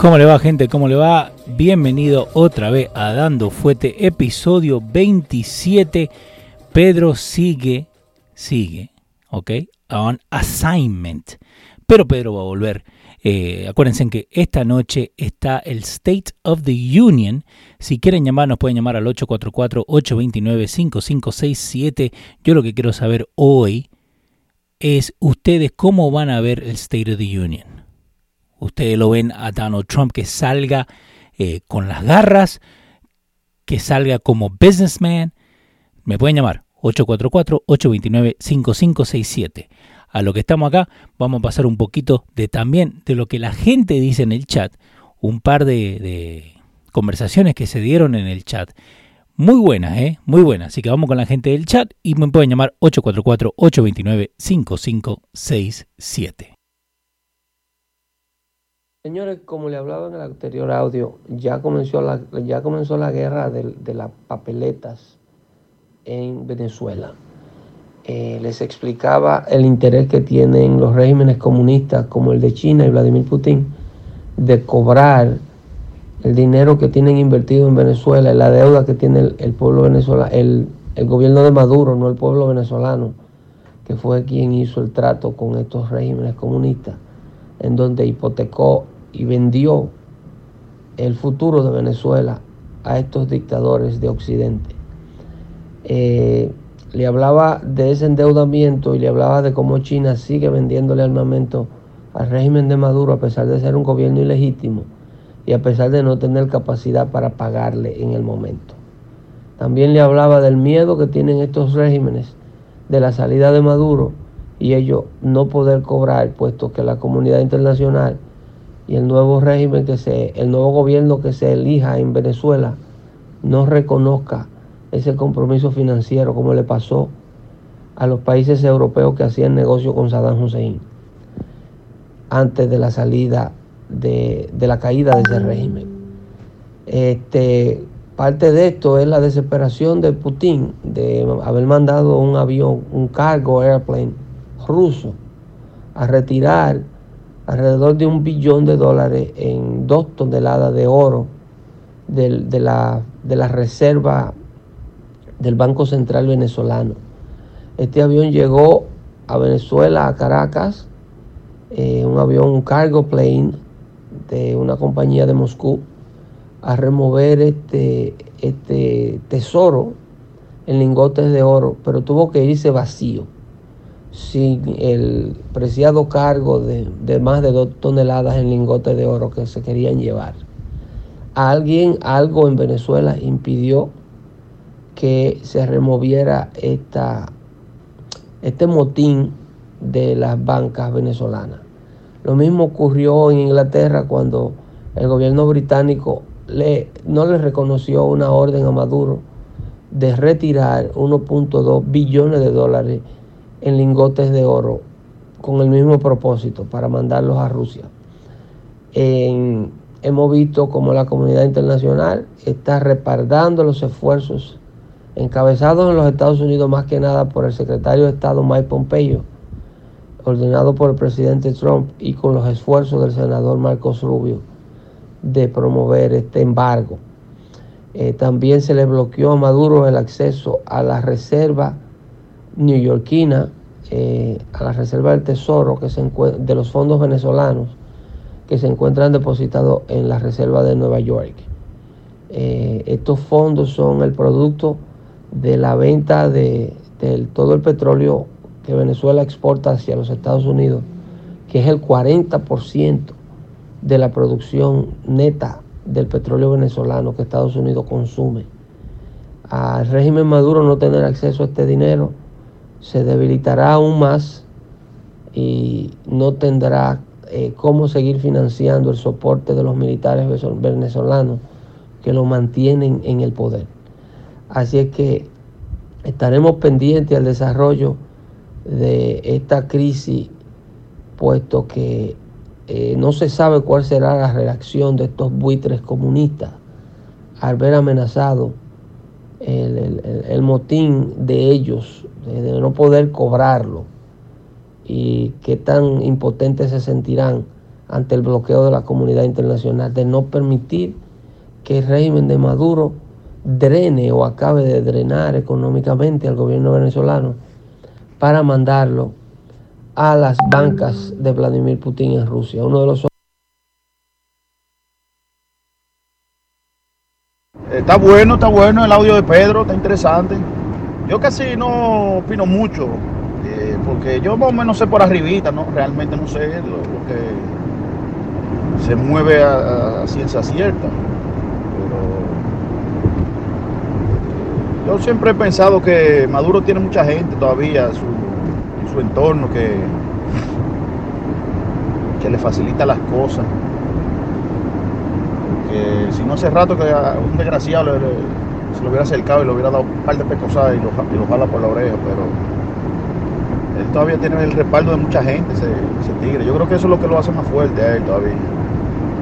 ¿Cómo le va gente? ¿Cómo le va? Bienvenido otra vez a Dando Fuete, episodio 27. Pedro sigue, sigue, ¿ok? On assignment. Pero Pedro va a volver. Eh, acuérdense que esta noche está el State of the Union. Si quieren llamar, nos pueden llamar al 844-829-5567. Yo lo que quiero saber hoy es ustedes cómo van a ver el State of the Union. Ustedes lo ven a Donald Trump que salga eh, con las garras, que salga como businessman. Me pueden llamar 844-829-5567. A lo que estamos acá, vamos a pasar un poquito de también de lo que la gente dice en el chat. Un par de, de conversaciones que se dieron en el chat. Muy buenas, ¿eh? Muy buenas. Así que vamos con la gente del chat y me pueden llamar 844-829-5567. Señores, como le hablaba en el anterior audio, ya comenzó la, ya comenzó la guerra de, las papeletas en Venezuela. Eh, les explicaba el interés que tienen los regímenes comunistas como el de China y Vladimir Putin de cobrar el dinero que tienen invertido en Venezuela, la deuda que tiene el, pueblo venezolano, el, el gobierno de Maduro, no el pueblo venezolano, que fue quien hizo el trato con estos regímenes comunistas en donde hipotecó y vendió el futuro de Venezuela a estos dictadores de Occidente. Eh, le hablaba de ese endeudamiento y le hablaba de cómo China sigue vendiéndole armamento al régimen de Maduro a pesar de ser un gobierno ilegítimo y a pesar de no tener capacidad para pagarle en el momento. También le hablaba del miedo que tienen estos regímenes de la salida de Maduro y ellos no poder cobrar, puesto que la comunidad internacional y el nuevo régimen que se, el nuevo gobierno que se elija en Venezuela no reconozca ese compromiso financiero como le pasó a los países europeos que hacían negocio con Saddam Hussein antes de la salida de, de la caída de ese régimen. Este, parte de esto es la desesperación de Putin de haber mandado un avión, un cargo airplane ruso a retirar alrededor de un billón de dólares en dos toneladas de oro de, la, de la reserva del Banco Central venezolano. Este avión llegó a Venezuela, a Caracas, eh, un avión, un cargo plane de una compañía de Moscú, a remover este, este tesoro en lingotes de oro, pero tuvo que irse vacío sin el preciado cargo de, más de dos toneladas en lingotes de oro que se querían llevar. Alguien, algo en Venezuela impidió que se removiera esta, este motín de las bancas venezolanas. Lo mismo ocurrió en Inglaterra cuando el gobierno británico le, no le reconoció una orden a Maduro de retirar 1.2 billones de dólares en lingotes de oro con el mismo propósito, para mandarlos a Rusia. hemos visto como la comunidad internacional está respaldando los esfuerzos encabezados en los Estados Unidos más que nada por el secretario de Estado Mike Pompeo, ordenado por el presidente Trump y con los esfuerzos del senador Marcos Rubio de promover este embargo. Eh, también se le bloqueó a Maduro el acceso a la reserva neoyorquina eh, a la Reserva del Tesoro que se de los fondos venezolanos que se encuentran depositados en la Reserva de Nueva York. Eh, estos fondos son el producto de la venta de, todo el petróleo que Venezuela exporta hacia los Estados Unidos, que es el 40% de la producción neta del petróleo venezolano que Estados Unidos consume. Al régimen Maduro no tener acceso a este dinero se debilitará aún más y no tendrá eh, cómo seguir financiando el soporte de los militares venezolanos que lo mantienen en el poder. Así es que estaremos pendientes al desarrollo de esta crisis, puesto que eh, no se sabe cuál será la reacción de estos buitres comunistas al ver amenazado el motín de ellos de no poder cobrarlo y qué tan impotentes se sentirán ante el bloqueo de la comunidad internacional, de no permitir que el régimen de Maduro drene o acabe de drenar económicamente al gobierno venezolano para mandarlo a las bancas de Vladimir Putin en Rusia. Uno de los Está bueno, está bueno el audio de Pedro, está interesante. Yo casi no opino mucho, eh, porque yo más o menos sé por arribita, ¿no? Realmente no sé lo, que se mueve a, a, ciencia cierta. Pero yo siempre he pensado que Maduro tiene mucha gente todavía en su, su entorno que, que le facilita las cosas si no hace rato que un desgraciado se lo hubiera acercado y le hubiera dado un par de pecosadas y lo, y lo jala por la oreja, pero él todavía tiene el respaldo de mucha gente, ese, tigre. Yo creo que eso es lo que lo hace más fuerte a él todavía.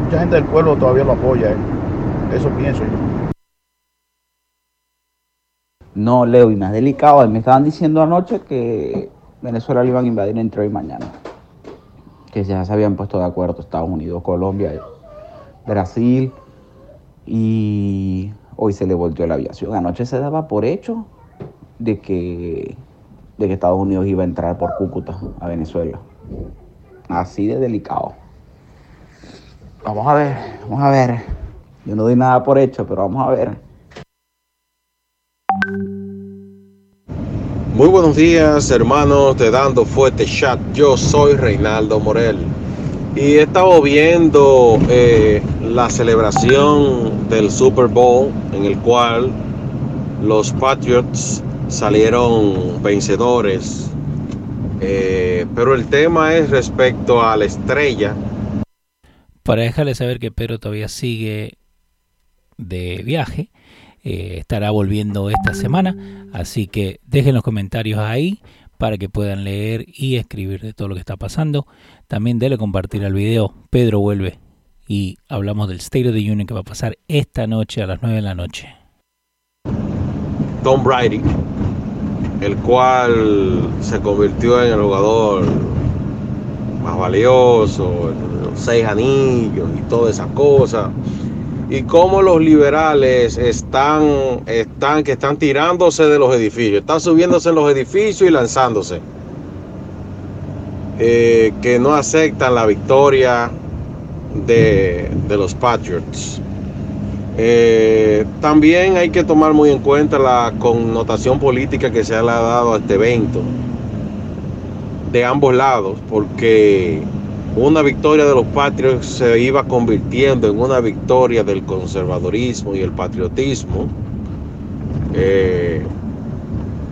Mucha gente del pueblo todavía lo apoya él. Eso pienso yo. No, Leo, y más delicado. Me estaban diciendo anoche que Venezuela lo iban a invadir entre hoy y mañana. Que ya se habían puesto de acuerdo Estados Unidos, Colombia. Brasil y hoy se le volteó la aviación. Anoche se daba por hecho de que, de que Estados Unidos iba a entrar por Cúcuta a Venezuela. Así de delicado. Vamos a ver, vamos a ver. Yo no doy nada por hecho, pero vamos a ver. Muy buenos días, hermanos de Dando Fuerte Chat. Yo soy Reinaldo Morel. Y he estado viendo eh, la celebración del Super Bowl en el cual los Patriots salieron vencedores. Eh, pero el tema es respecto a la estrella. Para dejarles saber que Pedro todavía sigue de viaje, eh, estará volviendo esta semana, así que dejen los comentarios ahí para que puedan leer y escribir de todo lo que está pasando. También dele compartir al video. Pedro vuelve y hablamos del State of the Union que va a pasar esta noche a las 9 de la noche. Tom Brady, el cual se convirtió en el jugador más valioso, los seis anillos y toda esa cosa y cómo los liberales están, están, que están tirándose de los edificios, están subiéndose en los edificios y lanzándose. Eh, que no aceptan la victoria de, de los Patriots. Eh, también hay que tomar muy en cuenta la connotación política que se ha dado a este evento de ambos lados, porque una victoria de los patriots se iba convirtiendo en una victoria del conservadorismo y el patriotismo eh,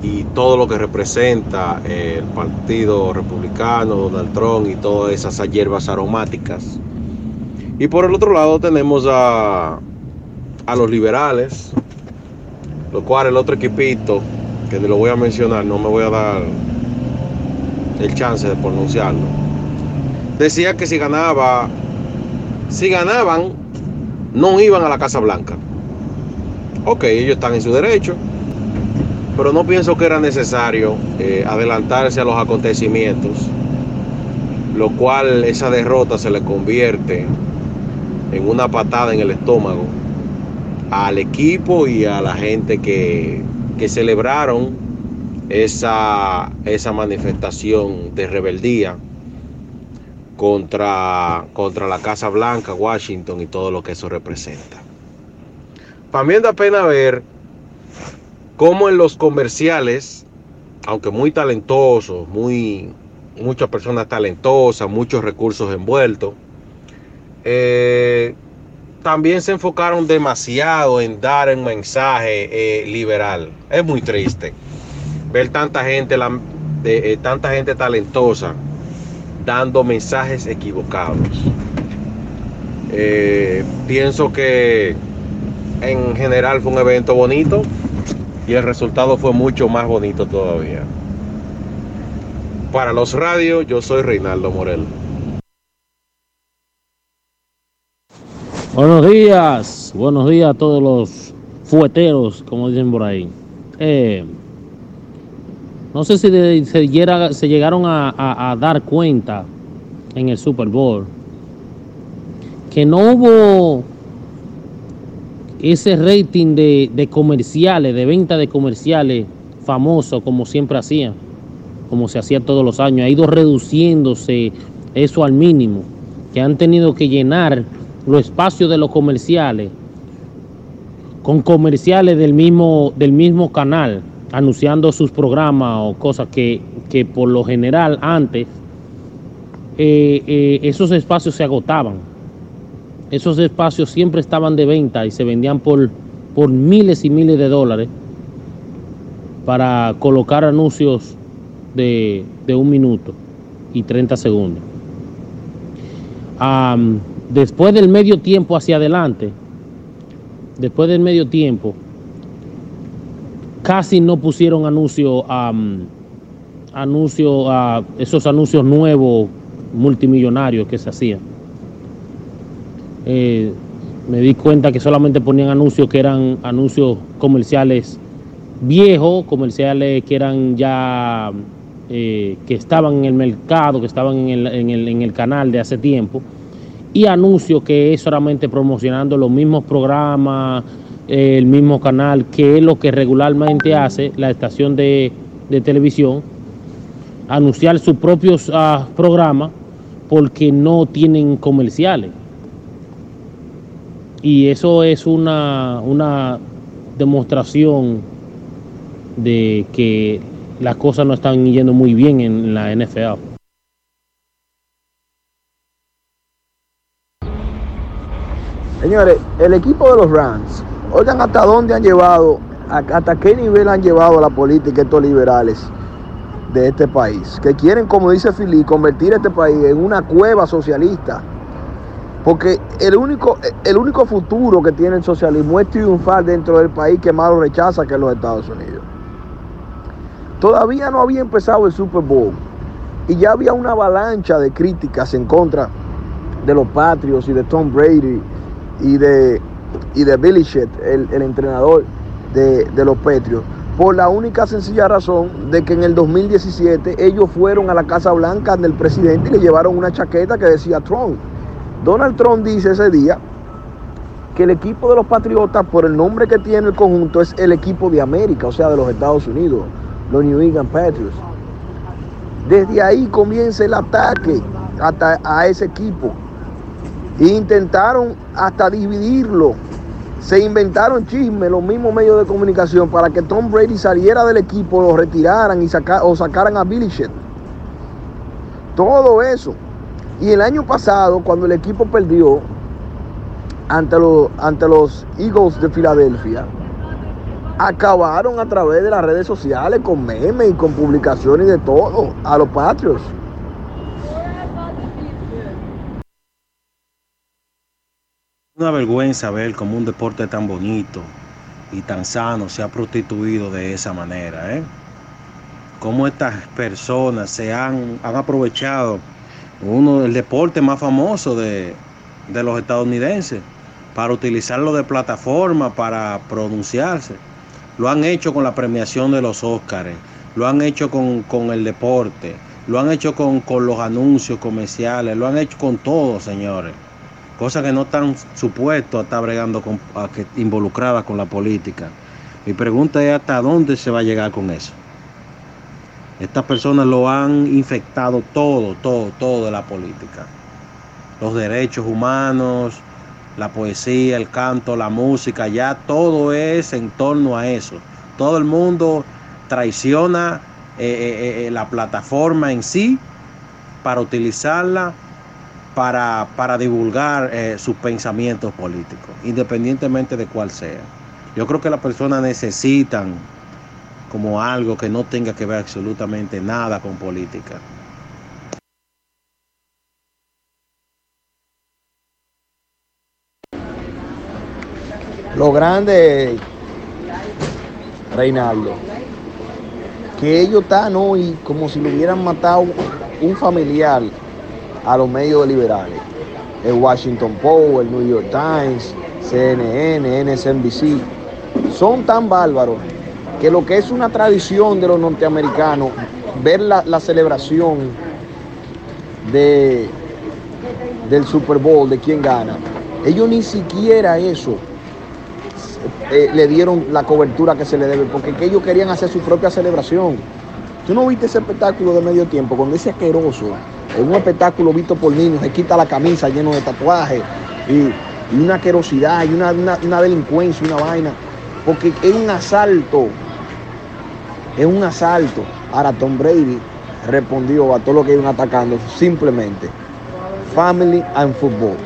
y todo lo que representa el Partido Republicano, Donald Trump y todas esas hierbas aromáticas. Y por el otro lado tenemos a, a los liberales, lo cual el otro equipito, que ni lo voy a mencionar, no me voy a dar el chance de pronunciarlo decía que si ganaba, si ganaban, no iban a la Casa Blanca. Ok, ellos están en su derecho, pero no pienso que era necesario eh, adelantarse a los acontecimientos, lo cual esa derrota se le convierte en una patada en el estómago al equipo y a la gente que, que celebraron esa, esa manifestación de rebeldía contra, contra la Casa Blanca, Washington y todo lo que eso representa. También da pena ver cómo en los comerciales, aunque muy talentosos, muy, muchas personas talentosas, muchos recursos envueltos, eh, también se enfocaron demasiado en dar un mensaje eh, liberal. Es muy triste ver tanta gente, eh, tanta gente talentosa dando mensajes equivocados. Eh, pienso que en general fue un evento bonito y el resultado fue mucho más bonito todavía. Para los radios, yo soy Reinaldo Morel. Buenos días, buenos días a todos los fueteros, como dicen por ahí. Eh, no sé si se, llega, se, llegaron a, dar cuenta en el Super Bowl que no hubo ese rating de, comerciales, de venta de comerciales famoso como siempre hacían, como se hacía todos los años. Ha ido reduciéndose eso al mínimo, que han tenido que llenar los espacios de los comerciales con comerciales del mismo canal, anunciando sus programas o cosas que, que por lo general antes eh, eh, esos espacios se agotaban. Esos espacios siempre estaban de venta y se vendían por, por miles y miles de dólares para colocar anuncios de, de un minuto y 30 segundos. Después del medio tiempo hacia adelante, después del medio tiempo, casi no pusieron anuncios, anuncios, a esos anuncios nuevos multimillonarios que se hacían. Eh, me di cuenta que solamente ponían anuncios que eran anuncios comerciales viejos, comerciales que eran ya, eh, que estaban en el mercado, que estaban en el, en, el, canal de hace tiempo, y anuncios que es solamente promocionando los mismos programas, el mismo canal, que es lo que regularmente hace la estación de, de televisión, anunciar sus propios uh, programas porque no tienen comerciales. Y eso es una, una demostración de que las cosas no están yendo muy bien en la NFL. Señores, el equipo de los Rams, oigan hasta dónde han llevado, hasta qué nivel han llevado la política estos liberales de este país, que quieren, como dice Fili, convertir este país en una cueva socialista. Porque el único, el único futuro que tiene el socialismo es triunfar dentro del país que más lo rechaza, que es los Estados Unidos. Todavía no había empezado el Super Bowl y ya había una avalancha de críticas en contra de los Patriots y de Tom Brady y de, y de Billy Shett, el, el entrenador de, de los Patriots por la única sencilla razón de que en el 2017 ellos fueron a la Casa Blanca del presidente y le llevaron una chaqueta que decía Trump. Donald Trump dice ese día que el equipo de los Patriotas, por el nombre que tiene el conjunto, es el equipo de América, o sea, de los Estados Unidos, los New England Patriots. Desde ahí comienza el ataque a ese equipo. Intentaron hasta dividirlo se inventaron chismes los mismos medios de comunicación para que Tom Brady saliera del equipo, lo retiraran y o sacaran a Billy. Todo eso. Y el año pasado, cuando el equipo perdió ante los, ante los Eagles de Filadelfia, acabaron a través de las redes sociales con memes y con publicaciones de todo a los Patriots. Una vergüenza ver cómo un deporte tan bonito y tan sano se ha prostituido de esa manera. ¿eh? Cómo estas personas se han, han aprovechado uno del deporte más famoso de, de, los estadounidenses para utilizarlo de plataforma para pronunciarse. Lo han hecho con la premiación de los Óscares, lo han hecho con, con el deporte, lo han hecho con, con los anuncios comerciales, lo han hecho con todo, señores cosas que no están supuestos a estar bregando a que, involucradas con la política. Mi pregunta es hasta dónde se va a llegar con eso. Estas personas lo han infectado todo, todo, todo de la política. Los derechos humanos, la poesía, el canto, la música, ya todo es en torno a eso. Todo el mundo traiciona eh, eh, la plataforma en sí para utilizarla para, para divulgar eh, sus pensamientos políticos, independientemente de cuál sea. Yo creo que las personas necesitan como algo que no tenga que ver absolutamente nada con política. Lo grande, Reinaldo, que ellos están hoy como si lo hubieran matado un familiar a los medios liberales. El Washington Post, el New York Times, CNN, NSNBC, son tan bárbaros que lo que es una tradición de los norteamericanos, ver la, la celebración de, del Super Bowl, de quién gana. Ellos ni siquiera eso eh, le dieron la cobertura que se le debe, porque ellos querían hacer su propia celebración. ¿Tú no viste ese espectáculo de medio tiempo? Cuando ese asqueroso, en un espectáculo visto por niños, se quita la camisa lleno de tatuajes y, una asquerosidad y una, una delincuencia, una vaina. Porque es un asalto. Es un asalto. Ahora Tom Brady respondió a todo lo que iban atacando simplemente. Family and football.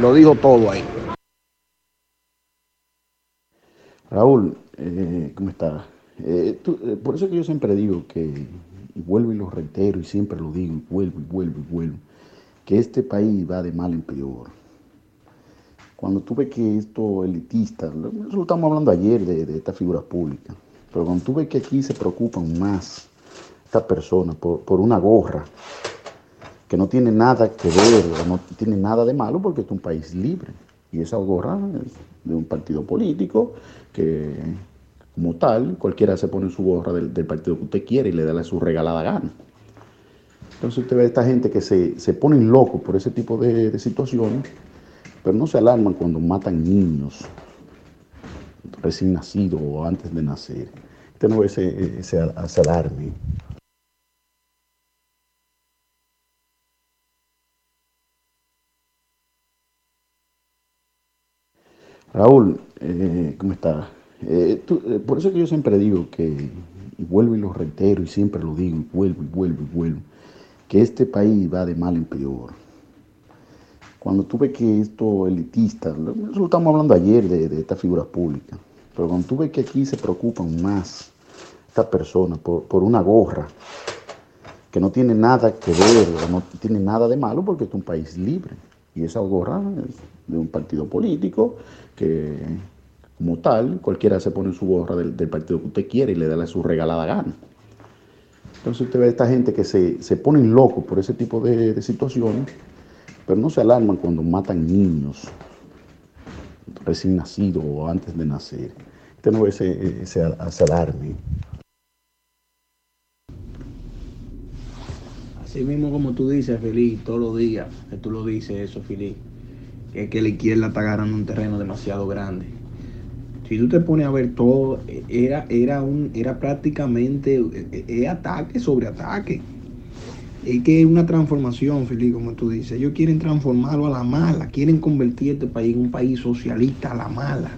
Lo dijo todo ahí. Raúl, eh, ¿cómo estás? Eh, eh, por eso que yo siempre digo que, y vuelvo y lo reitero, y siempre lo digo, y vuelvo y vuelvo y vuelvo, que este país va de mal en peor. Cuando tú ves que esto elitista, eso estamos hablando ayer de, de estas figuras públicas, pero cuando tú ves que aquí se preocupan más estas personas por, por una gorra, que no tiene nada que ver, no tiene nada de malo porque es un país libre. Y esa gorra de un partido político que, como tal, cualquiera se pone su gorra del, partido que usted quiere y le da su regalada gana. Entonces usted ve a esta gente que se, se ponen locos por ese tipo de, situaciones, pero no se alarman cuando matan niños recién nacidos o antes de nacer. Usted no ve ese, ese, ese alarme. Raúl, eh, ¿cómo estás? Eh, eh, por eso que yo siempre digo que, y vuelvo y lo reitero, y siempre lo digo, y vuelvo y vuelvo y vuelvo, que este país va de mal en peor. Cuando tú ves que esto elitista, eso lo estamos hablando ayer de, de estas figuras públicas, pero cuando tú ves que aquí se preocupan más estas personas por, por una gorra, que no tiene nada que ver, no tiene nada de malo porque es un país libre. Y esa gorra es de un partido político que, como tal, cualquiera se pone su gorra del, partido que usted quiere y le da su regalada gana. Entonces usted ve a esta gente que se, se ponen locos por ese tipo de, situaciones, pero no se alarman cuando matan niños recién nacidos o antes de nacer. Usted no ve ese, ese, ese alarme. Así mismo como tú dices, Feliz, todos los días tú lo dices eso, Feliz, que que la izquierda está agarrando un terreno demasiado grande. Si tú te pones a ver todo, era, era, un, era prácticamente eh, eh, ataque sobre ataque. Es que es una transformación, Feliz, como tú dices. Ellos quieren transformarlo a la mala, quieren convertir este país en un país socialista a la mala.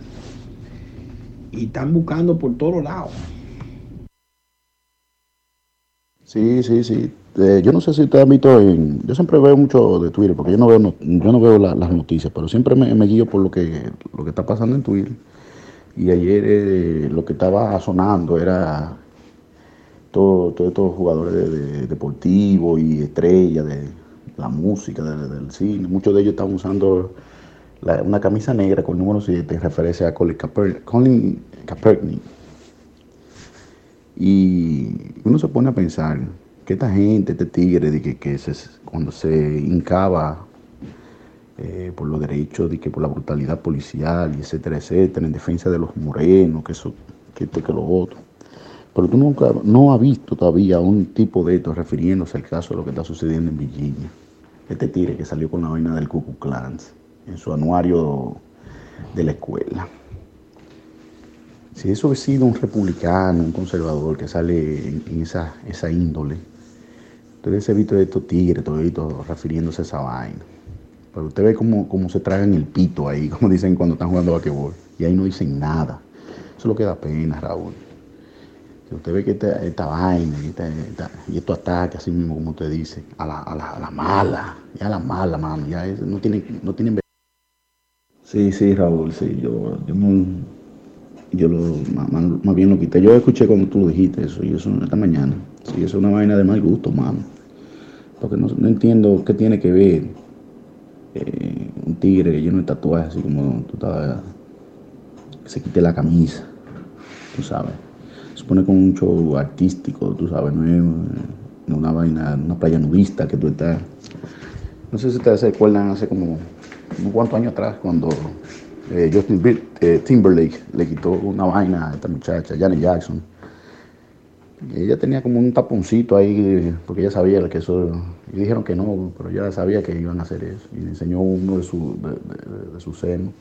Y están buscando por todos lados. Sí, sí, sí. Eh, yo no sé si usted ha visto en... Yo siempre veo mucho de Twitter, porque yo no veo, yo no veo las noticias, pero siempre me, guío por lo que, lo que está pasando en Twitter. Y ayer eh, lo que estaba sonando era todos estos jugadores de, deportivos y estrellas de la música, del cine. Muchos de ellos estaban usando una camisa negra con el número 7 en referencia a Colin, Colin Kaepernick y uno se pone a pensar que esta gente, este tigre, de que, se, cuando se hincaba eh, por los derechos, de que por la brutalidad policial, y etcétera, etcétera, en defensa de los morenos, que eso, que esto, que lo otro. Pero tú nunca, no has visto todavía un tipo de esto refiriéndose al caso de lo que está sucediendo en Virginia. Este tigre que salió con la vaina del Ku Klux en su anuario de la escuela. Si eso ha sido un republicano, un conservador que sale en, esa, esa índole, entonces he visto estos tigres, todo refiriéndose a esa vaina. Pero usted ve cómo, cómo se tragan el pito ahí, como dicen cuando están jugando basquetbol. Y ahí no dicen nada. Eso es lo que da pena, Raúl. Si usted ve que esta, vaina y, estos ataques, así mismo como usted dice, a la, a la, a la mala, ya a la mala, mano, ya no tienen, no tienen... Sí, sí, Raúl, sí, yo, yo no, yo lo, más, bien lo quité. Yo escuché cuando tú lo dijiste eso, y eso esta mañana. Sí, eso es una vaina de mal gusto, mano. Porque no, entiendo qué tiene que ver eh, un tigre lleno de tatuajes, así como tú estabas, que se quite la camisa, tú sabes. Se pone con un show artístico, tú sabes, no es una vaina, una playa nudista que tú estás. No sé si ustedes se acuerdan hace como unos cuantos años atrás, cuando eh, Justin eh, Timberlake le quitó una vaina a esta muchacha, Janet Jackson. Ella tenía como un taponcito ahí, porque ella sabía que eso, y dijeron que no, pero ella sabía que iban a hacer eso, y enseñó uno de, su, de, sus senos.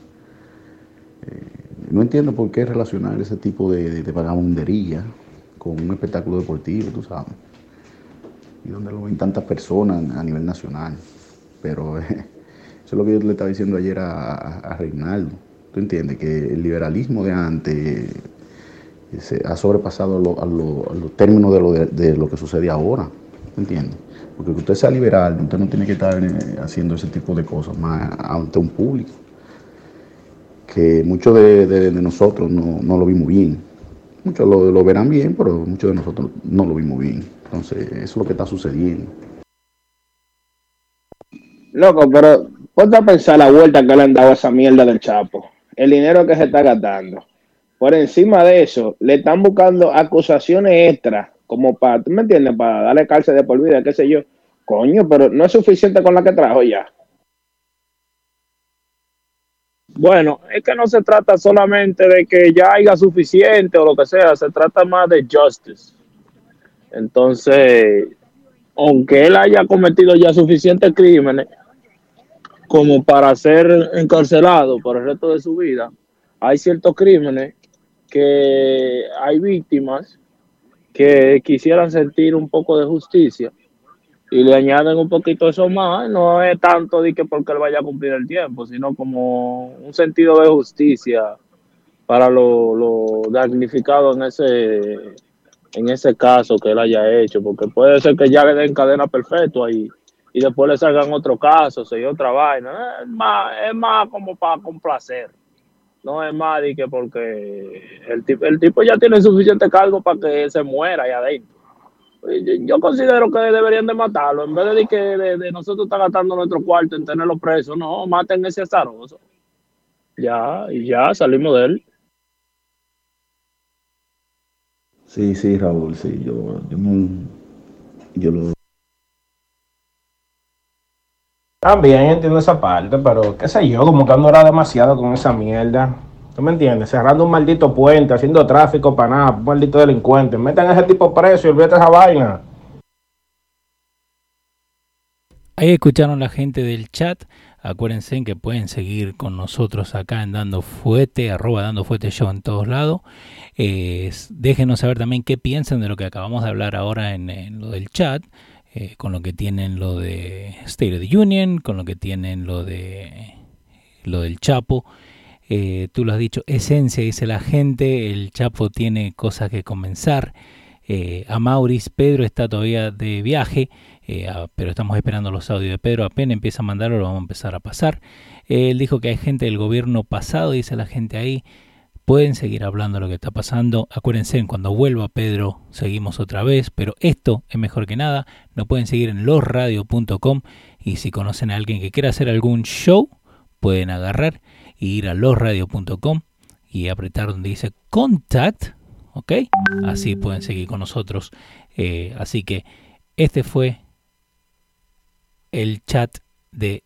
Eh, no entiendo por qué relacionar ese tipo de, de, vagabundería con un espectáculo deportivo, tú sabes, y donde lo ven tantas personas a nivel nacional, pero eso es lo que yo le estaba diciendo ayer a, a Reinaldo, tú entiendes, que el liberalismo de antes se ha sobrepasado a, los términos de lo, de, lo que sucede ahora, ¿entiende? Porque usted sea liberal, usted no tiene que estar eh, haciendo ese tipo de cosas más ante un público, que muchos de, nosotros no, lo vimos bien. Muchos lo, verán bien, pero muchos de nosotros no lo vimos bien. Entonces, eso es lo que está sucediendo. Loco, pero ponte a pensar la vuelta que le han dado a esa mierda del Chapo. El dinero que se está gastando por encima de eso, le están buscando acusaciones extras, como para, ¿tú me entiendes? Para darle cárcel de por vida, qué sé yo. Coño, pero no es suficiente con la que trajo ya. Bueno, es que no se trata solamente de que ya haya suficiente o lo que sea, se trata más de justice. Entonces, aunque él haya cometido ya suficientes crímenes como para ser encarcelado por el resto de su vida, hay ciertos crímenes que hay víctimas que quisieran sentir un poco de justicia y le añaden un poquito eso más, no es tanto de que porque él vaya a cumplir el tiempo, sino como un sentido de justicia para lo, lo damnificado en ese en ese caso que él haya hecho, porque puede ser que ya le den cadena perfecta y, y después le salgan otro caso, y otra vaina, es más, es más como para complacer. No es más de que porque el tipo, el tipo ya tiene suficiente cargo para que se muera ahí adentro. Yo considero que deberían de matarlo. En vez de que de, nosotros estar gastando nuestro cuarto en tenerlo preso, no, maten ese azaroso. Ya, y ya salimos de él. Sí, sí, Raúl, sí, yo, yo, yo lo, También entiendo esa parte, pero qué sé yo, como que ando demasiado con esa mierda. ¿Tú me entiendes? Cerrando un maldito puente, haciendo tráfico para nada, un maldito delincuente. Metan a ese tipo preso y olvídate esa vaina. Ahí escucharon la gente del chat. Acuérdense que pueden seguir con nosotros acá en Dando Fuete, arroba Dando Fuete Show en todos lados. déjenos saber también qué piensan de lo que acabamos de hablar ahora en lo del chat. Eh, con lo que tienen lo de State of the Union, con lo que tienen lo de lo del Chapo. Eh, tú lo has dicho, esencia, dice la gente, el Chapo tiene cosas que comenzar. Eh, a Maurice, Pedro está todavía de viaje, pero estamos esperando los audios de Pedro. Apenas empieza a mandarlo, lo vamos a empezar a pasar. él dijo que hay gente del gobierno pasado, dice la gente ahí, Pueden seguir hablando de lo que está pasando. Acuérdense, cuando vuelva Pedro, seguimos otra vez. Pero esto es mejor que nada. Nos pueden seguir en losradio.com. Y si conocen a alguien que quiera hacer algún show, pueden agarrar e ir a losradio.com y apretar donde dice contact. ¿Ok? Así pueden seguir con nosotros. Eh, así que este fue el chat de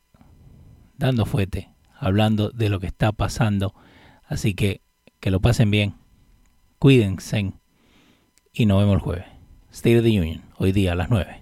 Dando Fuete, hablando de lo que está pasando. Así que que lo pasen bien, cuídense y nos vemos el jueves. State of the Union, hoy día a las 9.